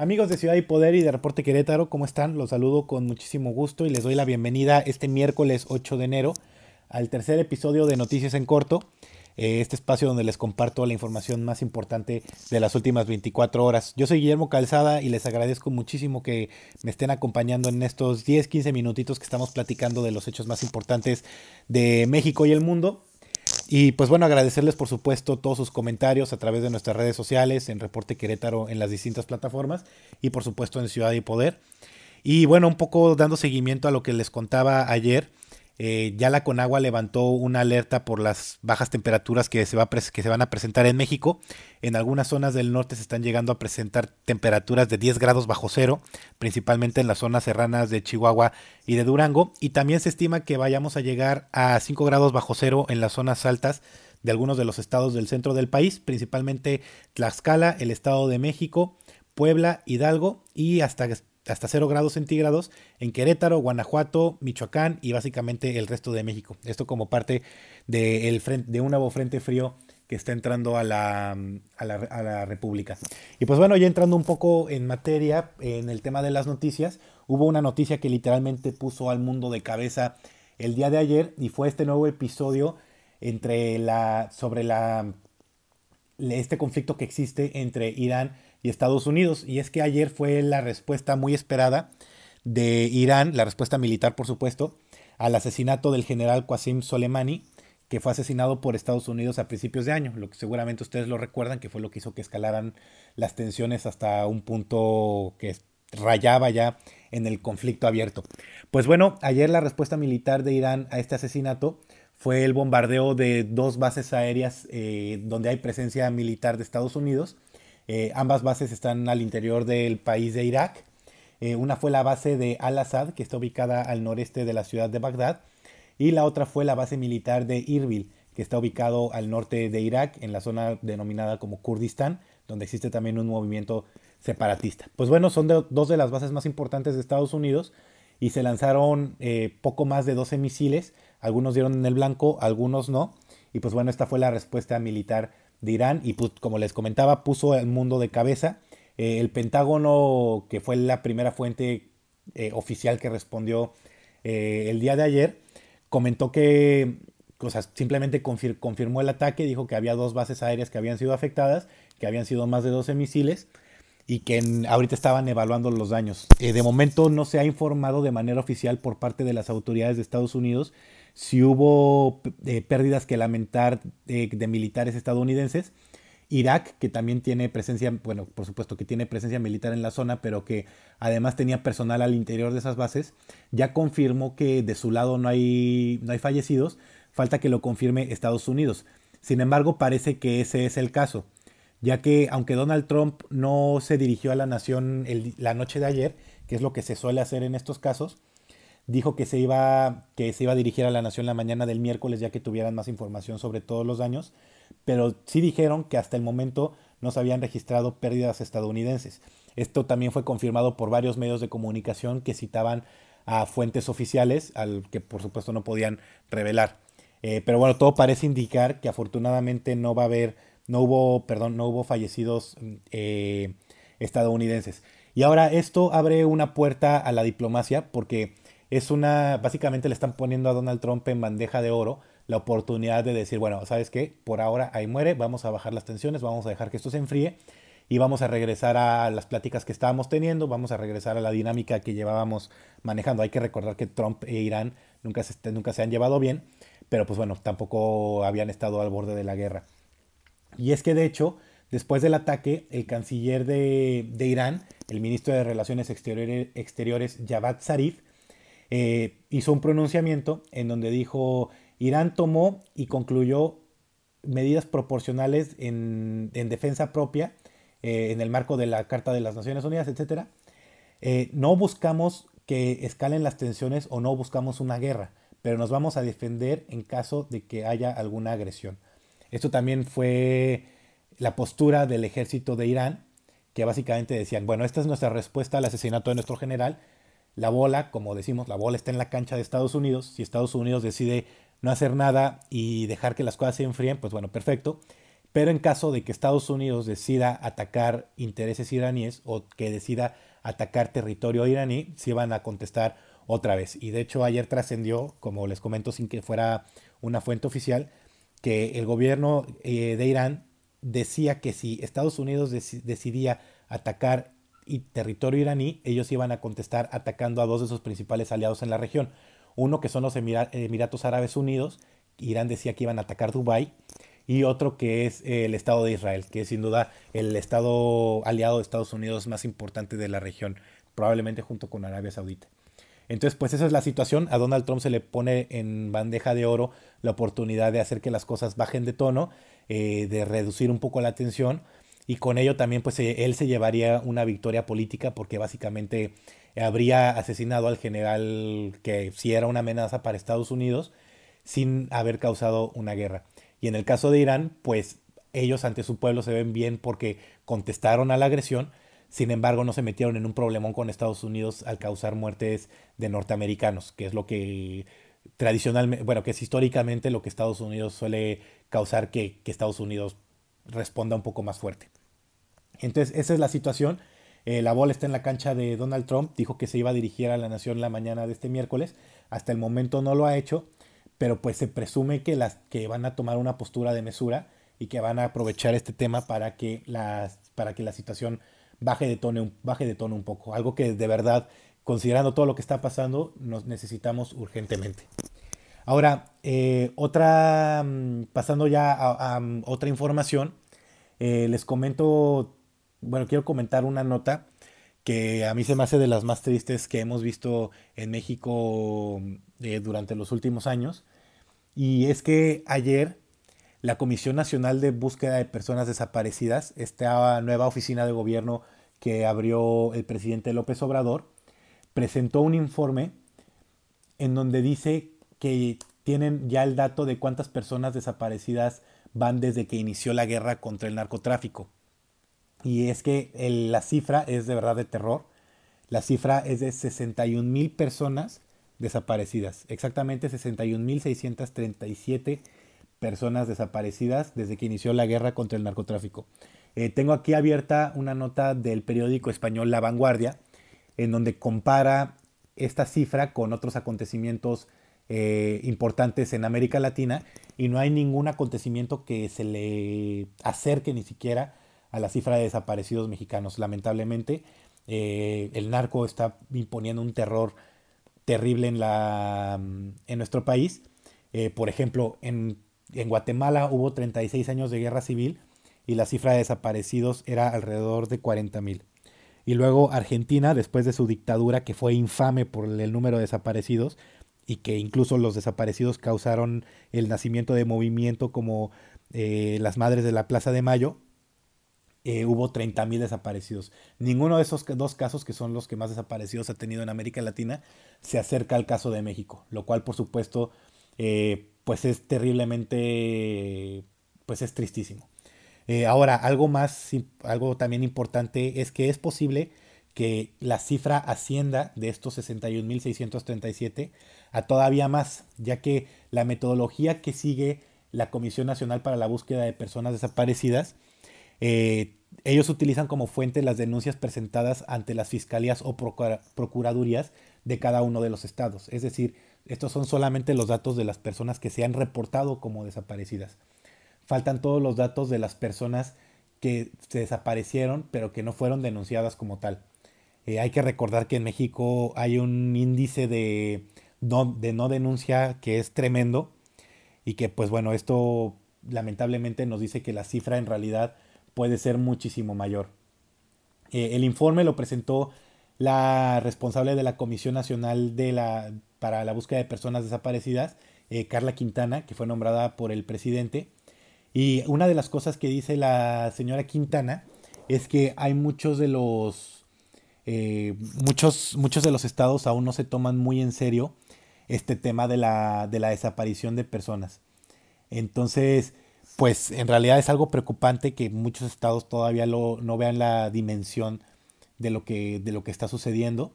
Amigos de Ciudad y Poder y de Reporte Querétaro, ¿cómo están? Los saludo con muchísimo gusto y les doy la bienvenida este miércoles 8 de enero al tercer episodio de Noticias en Corto, eh, este espacio donde les comparto la información más importante de las últimas 24 horas. Yo soy Guillermo Calzada y les agradezco muchísimo que me estén acompañando en estos 10, 15 minutitos que estamos platicando de los hechos más importantes de México y el mundo. Y pues bueno, agradecerles por supuesto todos sus comentarios a través de nuestras redes sociales, en Reporte Querétaro, en las distintas plataformas y por supuesto en Ciudad y Poder. Y bueno, un poco dando seguimiento a lo que les contaba ayer, eh, ya la Conagua levantó una alerta por las bajas temperaturas que se, va que se van a presentar en México. En algunas zonas del norte se están llegando a presentar temperaturas de 10 grados bajo cero, principalmente en las zonas serranas de Chihuahua y de Durango. Y también se estima que vayamos a llegar a 5 grados bajo cero en las zonas altas de algunos de los estados del centro del país, principalmente Tlaxcala, el Estado de México, Puebla, Hidalgo y hasta hasta 0 grados centígrados en Querétaro, Guanajuato, Michoacán y básicamente el resto de México. Esto como parte de, un nuevo frente frío que está entrando a la, a, la, a la, República. Y pues bueno, ya entrando un poco en materia, en el tema de las noticias, hubo una noticia que literalmente puso al mundo de cabeza el día de ayer y fue este nuevo episodio entre la, sobre la, este conflicto que existe entre Irán y Estados Unidos. Y es que ayer fue la respuesta muy esperada de Irán, la respuesta militar por supuesto, al asesinato del general Qasim Soleimani, que fue asesinado por Estados Unidos a principios de año, lo que seguramente ustedes lo recuerdan, que fue lo que hizo que escalaran las tensiones hasta un punto que rayaba ya en el conflicto abierto. Pues bueno, ayer la respuesta militar de Irán a este asesinato fue el bombardeo de dos bases aéreas eh, donde hay presencia militar de Estados Unidos eh, ambas bases están al interior del país de Irak. Eh, una fue la base de Al-Assad, que está ubicada al noreste de la ciudad de Bagdad, y la otra fue la base militar de Irbil, que está ubicado al norte de Irak, en la zona denominada como Kurdistán, donde existe también un movimiento separatista. Pues bueno, son dos de las bases más importantes de Estados Unidos y se lanzaron eh, poco más de 12 misiles, algunos dieron en el blanco, algunos no, y pues bueno, esta fue la respuesta militar de Irán y pues, como les comentaba puso el mundo de cabeza. Eh, el Pentágono, que fue la primera fuente eh, oficial que respondió eh, el día de ayer, comentó que o simplemente confirmó el ataque, dijo que había dos bases aéreas que habían sido afectadas, que habían sido más de 12 misiles y que ahorita estaban evaluando los daños. de momento no se ha informado de manera oficial por parte de las autoridades de Estados Unidos si hubo eh, pérdidas que lamentar de, militares estadounidenses. Irak, que también tiene presencia, bueno, por supuesto que tiene presencia militar en la zona, pero que además tenía personal al interior de esas bases, ya confirmó que de su lado no hay, no hay fallecidos, falta que lo confirme Estados Unidos. Sin embargo, parece que ese es el caso, ya que aunque Donald Trump no se dirigió a la nación la noche de ayer, que es lo que se suele hacer en estos casos, dijo que se iba que se iba a dirigir a la nación la mañana del miércoles ya que tuvieran más información sobre todos los daños, pero sí dijeron que hasta el momento no se habían registrado pérdidas estadounidenses. Esto también fue confirmado por varios medios de comunicación que citaban a fuentes oficiales, al que por supuesto no podían revelar. Eh, pero bueno, todo parece indicar que afortunadamente no va a haber, no hubo, perdón, no hubo fallecidos eh, estadounidenses. Y ahora esto abre una puerta a la diplomacia porque es una, básicamente le están poniendo a Donald Trump en bandeja de oro la oportunidad de decir, bueno, ¿sabes qué? Por ahora ahí muere, vamos a bajar las tensiones, vamos a dejar que esto se enfríe y vamos a regresar a las pláticas que estábamos teniendo, vamos a regresar a la dinámica que llevábamos manejando. Hay que recordar que Trump e Irán nunca se, nunca se han llevado bien, pero pues bueno, tampoco habían estado al borde de la guerra. Y es que de hecho, después del ataque, el canciller de, de Irán, el ministro de Relaciones Exteriores, Exteriores Javad Zarif, eh, hizo un pronunciamiento en donde dijo, Irán tomó y concluyó medidas proporcionales en, defensa propia eh, en el marco de la Carta de las Naciones Unidas, etc. Eh, no buscamos que escalen las tensiones o no buscamos una guerra, pero nos vamos a defender en caso de que haya alguna agresión. Esto también fue la postura del ejército de Irán, que básicamente decían, bueno, esta es nuestra respuesta al asesinato de nuestro general, la bola, como decimos, la bola está en la cancha de Estados Unidos. Si Estados Unidos decide no hacer nada y dejar que las cosas se enfríen, pues bueno, perfecto. pero en caso de que Estados Unidos decida atacar intereses iraníes o que decida atacar territorio iraní, se van a contestar otra vez. Y de hecho ayer trascendió, como les comento sin que fuera una fuente oficial, que el gobierno eh, de Irán decía que si Estados Unidos decidía atacar territorio iraní, ellos iban a contestar atacando a dos de sus principales aliados en la región. Uno que son los Emiratos Árabes Unidos, Irán decía que iban a atacar Dubái, y otro que es el Estado de Israel, que es sin duda el Estado aliado de Estados Unidos más importante de la región, probablemente junto con Arabia Saudita. Entonces, pues esa es la situación. A Donald Trump se le pone en bandeja de oro la oportunidad de hacer que las cosas bajen de tono, eh, de reducir un poco la tensión y con ello también pues eh, él se llevaría una victoria política porque básicamente habría asesinado al general que sí era una amenaza para Estados Unidos sin haber causado una guerra. Y en el caso de Irán, pues ellos ante su pueblo se ven bien porque contestaron a la agresión, sin embargo no se metieron en un problemón con Estados Unidos al causar muertes de norteamericanos, que es lo que tradicionalmente, bueno, que es históricamente lo que Estados Unidos suele causar que, que Estados Unidos responda un poco más fuerte. Entonces, esa es la situación. Eh, la bola está en la cancha de Donald Trump. Dijo que se iba a dirigir a la nación la mañana de este miércoles. Hasta el momento no lo ha hecho pero pues se presume que, las, que van a tomar una postura de mesura y que van a aprovechar este tema para que, las, para que la situación baje de, tono, baje de tono un poco. Algo que de verdad, considerando todo lo que está pasando, nos necesitamos urgentemente. Ahora, eh, otra, mm, pasando ya a, mm, otra información, eh, les comento, bueno, quiero comentar una nota que a mí se me hace de las más tristes que hemos visto en México eh, durante los últimos años. Y es que ayer la Comisión Nacional de Búsqueda de Personas Desaparecidas, esta nueva oficina de gobierno que abrió el presidente López Obrador, presentó un informe en donde dice que tienen ya el dato de cuántas personas desaparecidas van desde que inició la guerra contra el narcotráfico. Y es que la cifra es de verdad de terror. La cifra es de 61 mil personas desaparecidas. Exactamente 61.637 personas desaparecidas desde que inició la guerra contra el narcotráfico. Eh, tengo aquí abierta una nota del periódico español La Vanguardia, en donde compara esta cifra con otros acontecimientos eh, importantes en América Latina y no hay ningún acontecimiento que se le acerque ni siquiera a la cifra de desaparecidos mexicanos. Lamentablemente, eh, el narco está imponiendo un terror terrible en, la, en nuestro país. Eh, por ejemplo, en, en, Guatemala hubo 36 años de guerra civil y la cifra de desaparecidos era alrededor de 40 mil. Y luego Argentina, después de su dictadura, que fue infame por el número de desaparecidos y que incluso los desaparecidos causaron el nacimiento de movimiento como eh, las Madres de la Plaza de Mayo, eh, hubo 30.000 desaparecidos. Ninguno de esos dos casos, que son los que más desaparecidos ha tenido en América Latina, se acerca al caso de México, lo cual por supuesto eh, pues es terriblemente, pues es tristísimo. Eh, ahora, algo más, algo también importante es que es posible que la cifra ascienda de estos 61.637 a todavía más, ya que la metodología que sigue la Comisión Nacional para la Búsqueda de Personas Desaparecidas eh, ellos utilizan como fuente las denuncias presentadas ante las fiscalías o procuradurías de cada uno de los estados. Es decir, estos son solamente los datos de las personas que se han reportado como desaparecidas. Faltan todos los datos de las personas que se desaparecieron pero que no fueron denunciadas como tal. Eh, hay que recordar que en México hay un índice de de no denuncia que es tremendo y que pues bueno, esto lamentablemente nos dice que la cifra en realidad puede ser muchísimo mayor. Eh, el informe lo presentó la responsable de la Comisión Nacional de la, para la Búsqueda de Personas Desaparecidas, eh, Carla Quintana, que fue nombrada por el presidente. Y una de las cosas que dice la señora Quintana es que hay muchos de los eh, muchos, muchos de los estados aún no se toman muy en serio este tema de la, de la desaparición de personas. Entonces, pues en realidad es algo preocupante que muchos estados todavía no vean la dimensión de lo, que, de lo que está sucediendo.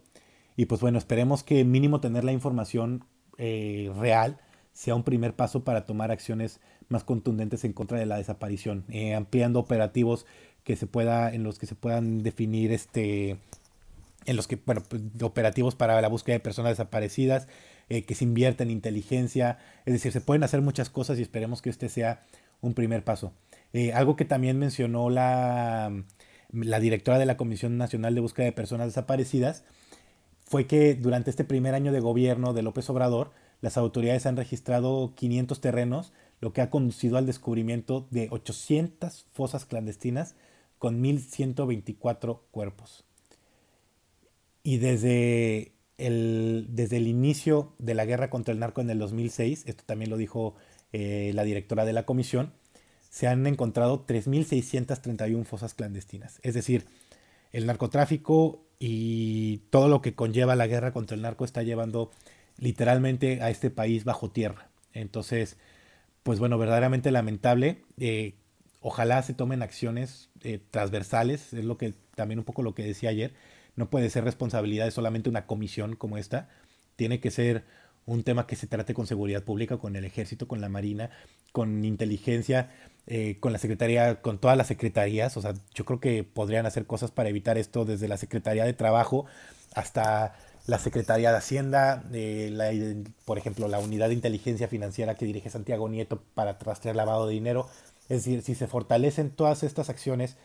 Y pues bueno, esperemos que mínimo tener la información eh, real sea un primer paso para tomar acciones más contundentes en contra de la desaparición, eh, ampliando operativos que se pueda, en los que se puedan definir este en los que, bueno, pues, operativos para la búsqueda de personas desaparecidas, eh, que se invierta en inteligencia, es decir, se pueden hacer muchas cosas y esperemos que este sea un primer paso. Eh, algo que también mencionó la, la directora de la Comisión Nacional de Búsqueda de Personas Desaparecidas fue que durante este primer año de gobierno de López Obrador, las autoridades han registrado 500 terrenos, lo que ha conducido al descubrimiento de 800 fosas clandestinas con 1.124 cuerpos. Y desde el, desde el inicio de la guerra contra el narco en el 2006, esto también lo dijo eh, la directora de la comisión, se han encontrado 3.631 fosas clandestinas. Es decir, el narcotráfico y todo lo que conlleva la guerra contra el narco está llevando literalmente a este país bajo tierra. Entonces, pues bueno, verdaderamente lamentable. Eh, ojalá se tomen acciones eh, transversales, es lo que también un poco lo que decía ayer. No puede ser responsabilidad de solamente una comisión como esta. Tiene que ser un tema que se trate con seguridad pública, con el ejército, con la marina, con inteligencia, eh, con la secretaría, con todas las secretarías. O sea, yo creo que podrían hacer cosas para evitar esto desde la Secretaría de Trabajo hasta la Secretaría de Hacienda, eh, por ejemplo, la unidad de inteligencia financiera que dirige Santiago Nieto para rastrear lavado de dinero. Es decir, si se fortalecen todas estas acciones,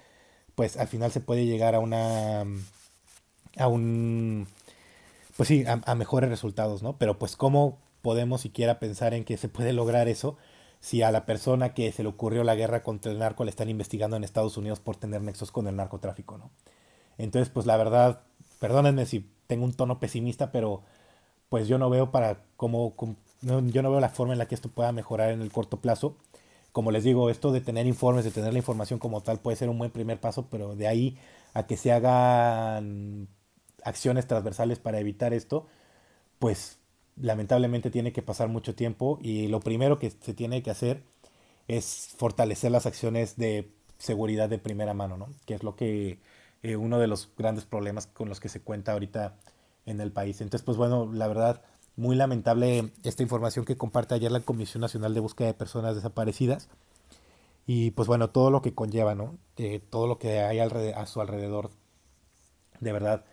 pues al final se puede llegar a una a un pues sí, a, mejores resultados, ¿no? Pero pues cómo podemos siquiera pensar en que se puede lograr eso si a la persona que se le ocurrió la guerra contra el narco le están investigando en Estados Unidos por tener nexos con el narcotráfico, ¿no? Entonces, pues la verdad, perdónenme si tengo un tono pesimista, pero pues yo no veo para cómo, yo no veo la forma en la que esto pueda mejorar en el corto plazo. Como les digo, esto de tener informes, de tener la información como tal puede ser un buen primer paso, pero de ahí a que se hagan acciones transversales para evitar esto, pues lamentablemente tiene que pasar mucho tiempo y lo primero que se tiene que hacer es fortalecer las acciones de seguridad de primera mano, ¿no? Que es lo que eh, uno de los grandes problemas con los que se cuenta ahorita en el país. Entonces, pues bueno, la verdad, muy lamentable esta información que comparte ayer la Comisión Nacional de Búsqueda de Personas Desaparecidas. Y pues bueno, todo lo que conlleva, ¿no? Eh, todo lo que hay a su alrededor. De verdad,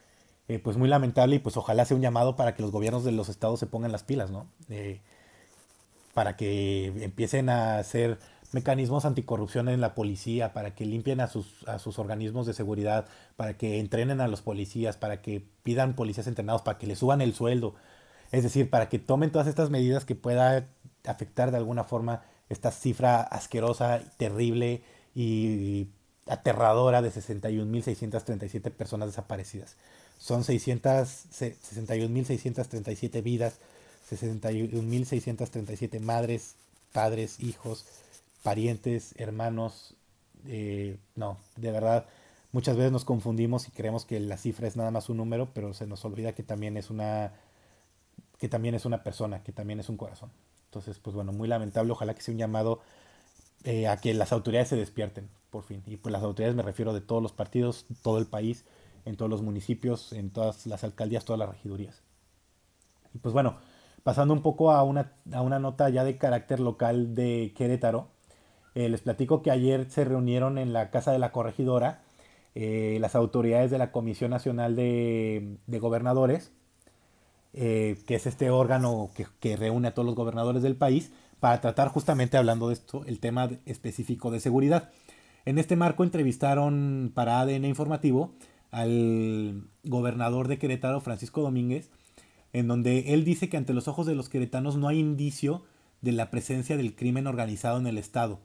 eh, pues muy lamentable y pues ojalá sea un llamado para que los gobiernos de los estados se pongan las pilas, ¿no? Eh, para que empiecen a hacer mecanismos anticorrupción en la policía, para que limpien a sus, a sus organismos de seguridad, para que entrenen a los policías, para que pidan policías entrenados, para que les suban el sueldo. Es decir, para que tomen todas estas medidas que pueda afectar de alguna forma esta cifra asquerosa, terrible y aterradora de 61.637 personas desaparecidas. Son 61.637 vidas, 61.637 madres, padres, hijos, parientes, hermanos. Eh, no, de verdad, muchas veces nos confundimos y creemos que la cifra es nada más un número, pero se nos olvida que también es una que también es una persona, que también es un corazón. Entonces, pues bueno, muy lamentable, ojalá que sea un llamado eh, a que las autoridades se despierten, por fin. Y pues las autoridades me refiero de todos los partidos, todo el país, en todos los municipios, en todas las alcaldías, todas las regidurías. Y pues bueno, pasando un poco a una, a una nota ya de carácter local de Querétaro, eh, les platico que ayer se reunieron en la Casa de la Corregidora eh, las autoridades de la Comisión Nacional de, Gobernadores, eh, que es este órgano que, que, reúne a todos los gobernadores del país, para tratar justamente hablando de esto, el tema específico de seguridad. En este marco entrevistaron para ADN Informativo al gobernador de Querétaro, Francisco Domínguez, en donde él dice que ante los ojos de los queretanos no hay indicio de la presencia del crimen organizado en el estado.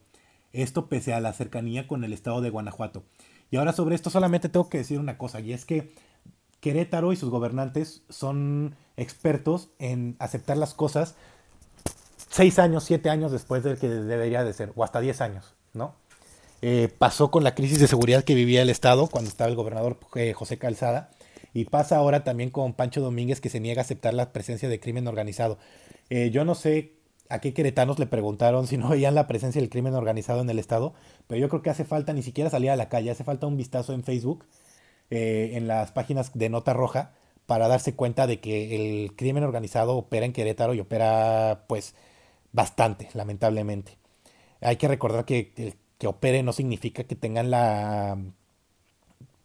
Esto pese a la cercanía con el estado de Guanajuato. Y ahora sobre esto solamente tengo que decir una cosa, y es que Querétaro y sus gobernantes son expertos en aceptar las cosas seis años, siete años después de que debería de ser, o hasta diez años, ¿no? Eh, pasó con la crisis de seguridad que vivía el Estado cuando estaba el gobernador eh, José Calzada y pasa ahora también con Pancho Domínguez que se niega a aceptar la presencia de crimen organizado. Eh, yo no sé a qué queretanos le preguntaron si no veían la presencia del crimen organizado en el Estado, pero yo creo que hace falta ni siquiera salir a la calle, hace falta un vistazo en Facebook, en las páginas de Nota Roja, para darse cuenta de que el crimen organizado opera en Querétaro y opera pues bastante, lamentablemente. hay que recordar que que opere no significa que tengan la...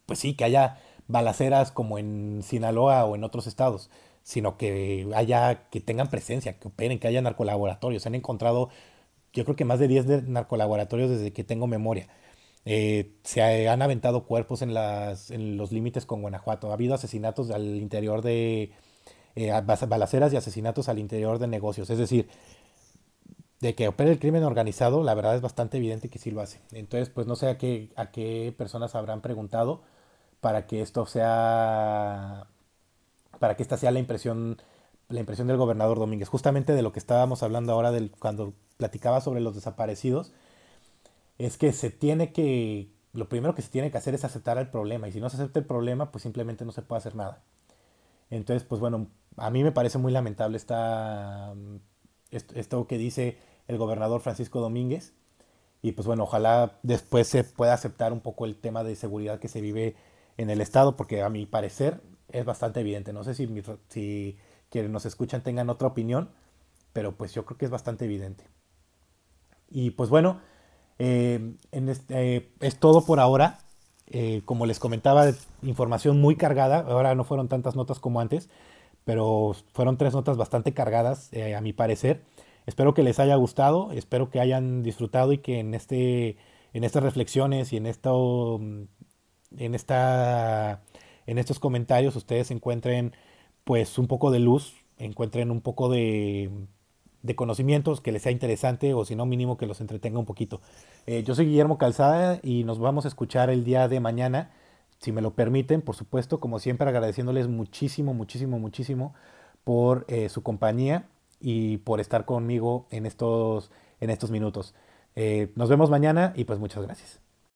Pues sí, que haya balaceras como en Sinaloa o en otros estados, sino que haya, que tengan presencia, que operen, que haya narcolaboratorios. Se han encontrado, yo creo que más de 10 narcolaboratorios desde que tengo memoria. Eh, se han aventado cuerpos en, las, en los límites con Guanajuato. Ha habido asesinatos al interior de... Eh, balaceras y asesinatos al interior de negocios. Es decir, de que opera el crimen organizado, la verdad es bastante evidente que sí lo hace. Entonces, pues no sé a qué, a qué personas habrán preguntado para que esto sea, para que esta sea la impresión, la impresión del gobernador Domínguez. Justamente de lo que estábamos hablando ahora del, cuando platicaba sobre los desaparecidos, es que se tiene que, lo primero que se tiene que hacer es aceptar el problema. Y si no se acepta el problema, pues simplemente no se puede hacer nada. Entonces, pues bueno, a mí me parece muy lamentable esta esto que dice el gobernador Francisco Domínguez. Y pues bueno, ojalá después se pueda aceptar un poco el tema de seguridad que se vive en el Estado, porque a mi parecer es bastante evidente. No sé si, quienes nos escuchan tengan otra opinión, pero pues yo creo que es bastante evidente. Y pues bueno, eh, en eh, es todo por ahora. Eh, como les comentaba, información muy cargada. Ahora no fueron tantas notas como antes pero fueron tres notas bastante cargadas a mi parecer. Espero que les haya gustado, espero que hayan disfrutado y que en, este, en estas reflexiones y en, esto, en, esta, en estos comentarios ustedes encuentren pues un poco de luz, encuentren un poco de, de conocimientos que les sea interesante o si no mínimo que los entretenga un poquito. Eh, yo soy Guillermo Calzada y nos vamos a escuchar el día de mañana si me lo permiten, por supuesto, como siempre agradeciéndoles muchísimo, muchísimo, muchísimo por eh, su compañía y por estar conmigo en estos, en estos minutos. Eh, nos vemos mañana y pues muchas gracias.